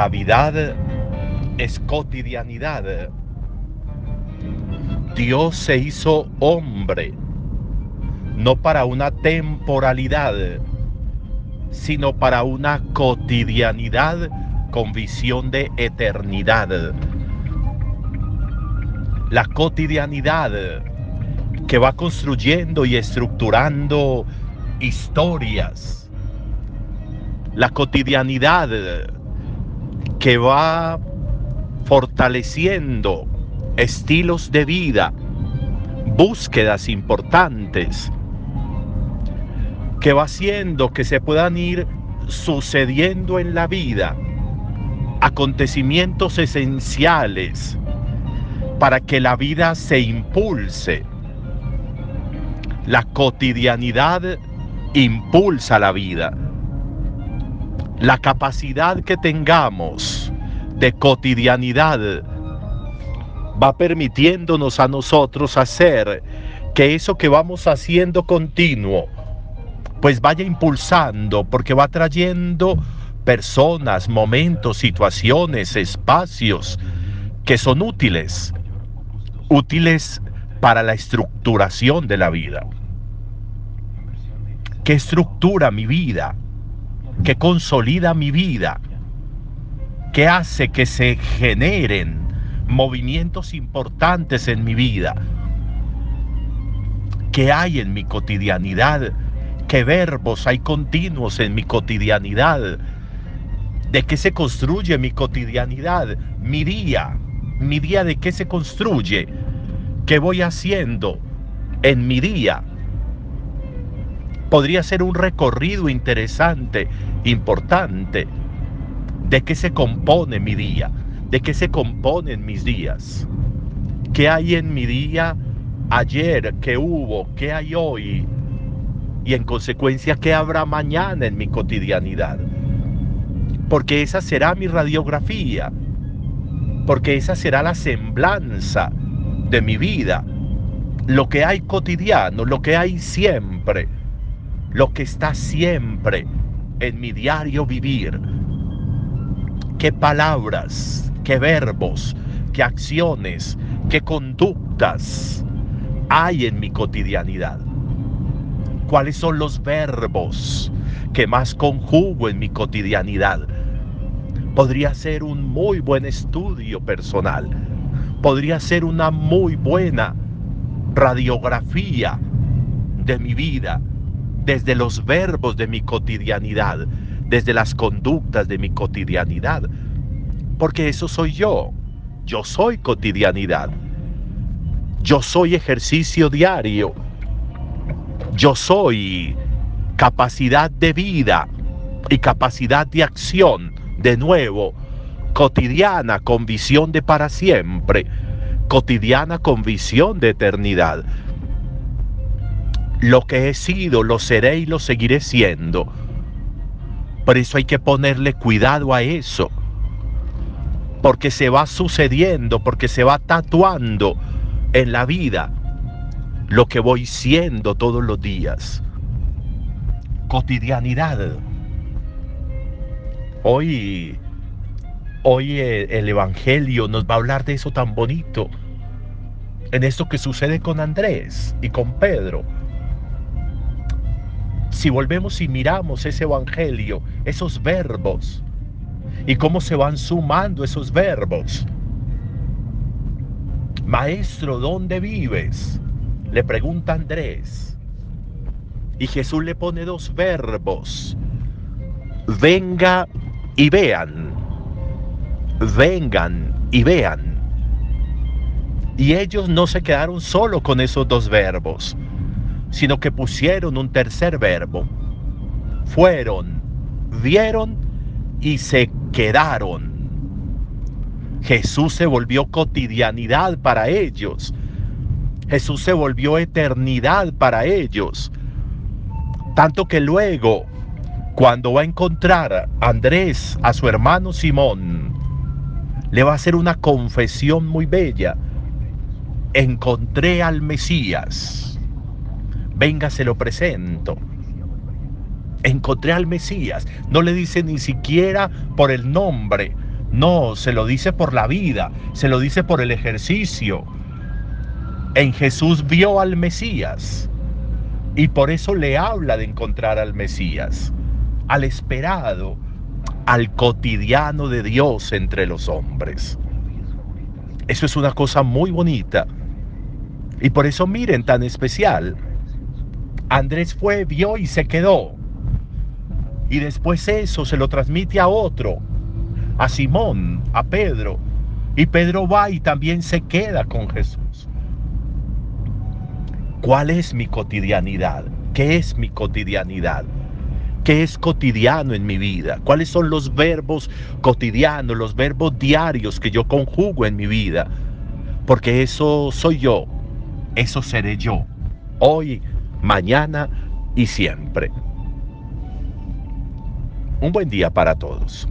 Navidad es cotidianidad. Dios se hizo hombre, no para una temporalidad, sino para una cotidianidad con visión de eternidad. La cotidianidad que va construyendo y estructurando historias. La cotidianidad que va fortaleciendo estilos de vida, búsquedas importantes, que va haciendo que se puedan ir sucediendo en la vida acontecimientos esenciales para que la vida se impulse. La cotidianidad impulsa la vida. La capacidad que tengamos de cotidianidad va permitiéndonos a nosotros hacer que eso que vamos haciendo continuo, pues vaya impulsando, porque va trayendo personas, momentos, situaciones, espacios que son útiles, útiles para la estructuración de la vida. ¿Qué estructura mi vida? ¿Qué consolida mi vida? ¿Qué hace que se generen movimientos importantes en mi vida? ¿Qué hay en mi cotidianidad? ¿Qué verbos hay continuos en mi cotidianidad? ¿De qué se construye mi cotidianidad? Mi día. Mi día de qué se construye? ¿Qué voy haciendo en mi día? Podría ser un recorrido interesante, importante. ¿De qué se compone mi día? ¿De qué se componen mis días? ¿Qué hay en mi día ayer? ¿Qué hubo? ¿Qué hay hoy? Y en consecuencia, ¿qué habrá mañana en mi cotidianidad? Porque esa será mi radiografía. Porque esa será la semblanza de mi vida. Lo que hay cotidiano, lo que hay siempre lo que está siempre en mi diario vivir. Qué palabras, qué verbos, qué acciones, qué conductas hay en mi cotidianidad. ¿Cuáles son los verbos que más conjugo en mi cotidianidad? Podría ser un muy buen estudio personal. Podría ser una muy buena radiografía de mi vida desde los verbos de mi cotidianidad, desde las conductas de mi cotidianidad. Porque eso soy yo. Yo soy cotidianidad. Yo soy ejercicio diario. Yo soy capacidad de vida y capacidad de acción, de nuevo, cotidiana con visión de para siempre, cotidiana con visión de eternidad. Lo que he sido, lo seré y lo seguiré siendo. Por eso hay que ponerle cuidado a eso. Porque se va sucediendo, porque se va tatuando en la vida lo que voy siendo todos los días. Cotidianidad. Hoy, hoy el Evangelio nos va a hablar de eso tan bonito. En esto que sucede con Andrés y con Pedro si volvemos y miramos ese evangelio, esos verbos, y cómo se van sumando esos verbos. Maestro, ¿dónde vives? Le pregunta Andrés. Y Jesús le pone dos verbos. Venga y vean. Vengan y vean. Y ellos no se quedaron solo con esos dos verbos sino que pusieron un tercer verbo. Fueron, vieron y se quedaron. Jesús se volvió cotidianidad para ellos. Jesús se volvió eternidad para ellos. Tanto que luego, cuando va a encontrar a Andrés, a su hermano Simón, le va a hacer una confesión muy bella. Encontré al Mesías venga, se lo presento. Encontré al Mesías. No le dice ni siquiera por el nombre, No, se lo dice por la vida, se lo dice por el ejercicio. En Jesús vio al Mesías y por eso le habla de encontrar al Mesías, al esperado, al cotidiano de Dios entre los hombres. Eso es una cosa muy bonita. Y por eso miren tan especial. Andrés fue, vio y se quedó. Y después eso se lo transmite a otro, a Simón, a Pedro. Y Pedro va y también se queda con Jesús. ¿Cuál es mi cotidianidad? ¿Qué es mi cotidianidad? ¿Qué es cotidiano en mi vida? ¿Cuáles son los verbos cotidianos, los verbos diarios que yo conjugo en mi vida? Porque eso soy yo, eso seré yo, hoy, mañana y siempre. Un buen día para todos.